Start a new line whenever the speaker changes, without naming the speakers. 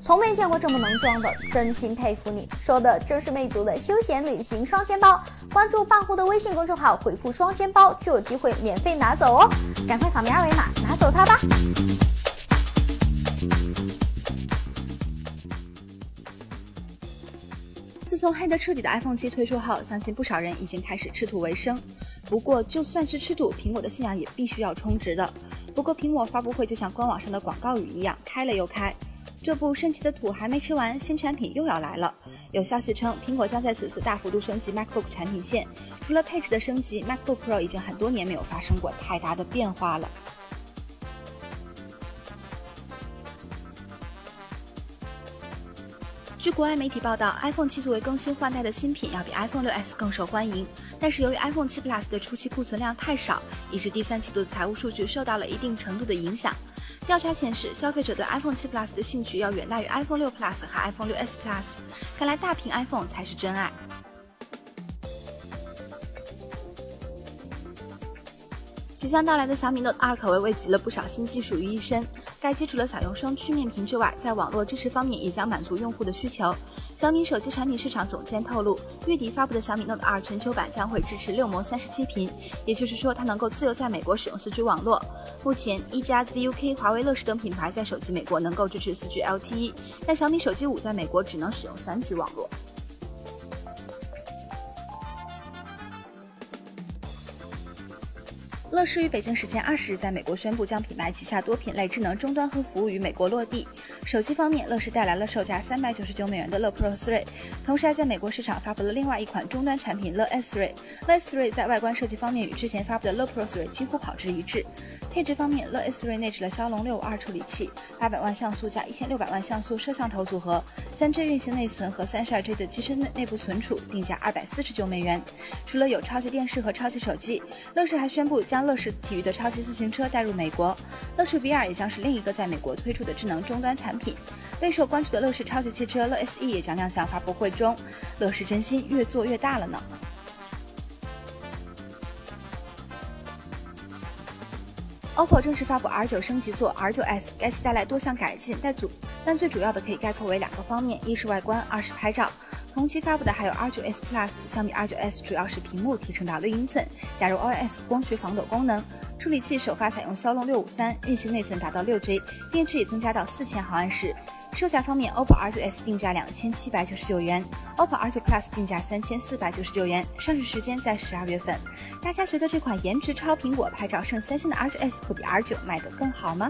从没见过这么能装的，真心佩服你！说的正是魅族的休闲旅行双肩包。关注半壶的微信公众号，回复“双肩包”就有机会免费拿走哦！赶快扫描二维码拿走它吧！
自从黑得彻底的 iPhone 七推出后，相信不少人已经开始吃土为生。不过，就算是吃土，苹果的信仰也必须要充值的。不过，苹果发布会就像官网上的广告语一样，开了又开。这部神奇的土还没吃完，新产品又要来了。有消息称，苹果将在此次大幅度升级 MacBook 产品线。除了配置的升级，MacBook Pro 已经很多年没有发生过太大的变化了。据国外媒体报道，iPhone 七作为更新换代的新品，要比 iPhone 6s 更受欢迎。但是由于 iPhone 七 Plus 的初期库存量太少，以致第三季度的财务数据受到了一定程度的影响。调查显示，消费者对 iPhone 7 Plus 的兴趣要远大于 iPhone 6 Plus 和 iPhone 6s Plus。看来大屏 iPhone 才是真爱。即将到来的小米 Note 2可谓汇集了不少新技术于一身。该机除了采用双曲面屏之外，在网络支持方面也将满足用户的需求。小米手机产品市场总监透露，月底发布的小米 Note 2全球版将会支持六模三十七频，也就是说它能够自由在美国使用 4G 网络。目前，一加、ZUK、华为、乐视等品牌在手机美国能够支持 4G LTE，但小米手机五在美国只能使用 3G 网络。乐视于北京时间二十日在美国宣布，将品牌旗下多品类智能终端和服务于美国落地。手机方面，乐视带来了售价三百九十九美元的乐 Pro 3，同时还在美国市场发布了另外一款终端产品乐 S3。乐 S3 在外观设计方面与之前发布的乐 Pro 3几乎保持一致。配置方面，乐 S3 内置了骁龙六五二处理器，八百万像素加一千六百万像素摄像头组合，三 G 运行内存和三十二 G 的机身内内部存储，定价二百四十九美元。除了有超级电视和超级手机，乐视还宣布将乐视体育的超级自行车带入美国，乐视 VR 也将是另一个在美国推出的智能终端产品。备受关注的乐视超级汽车乐 SE 也将亮相发布会中，乐视真心越做越大了呢。OPPO 正式发布 R9 升级作 R9s，该机带来多项改进，但主但最主要的可以概括为两个方面，一是外观，二是拍照。同期发布的还有 R9s Plus，相比 R9s 主要是屏幕提升到六英寸，加入 OIS 光学防抖功能，处理器首发采用骁龙六五三，运行内存达到六 G，电池也增加到四千毫安时。售价方面，OPPO R9s 定价两千七百九十九元，OPPO R9 Plus 定价三千四百九十九元，上市时间在十二月份。大家觉得这款颜值超苹果、拍照胜三星的 R9s 会比 R9 卖得更好吗？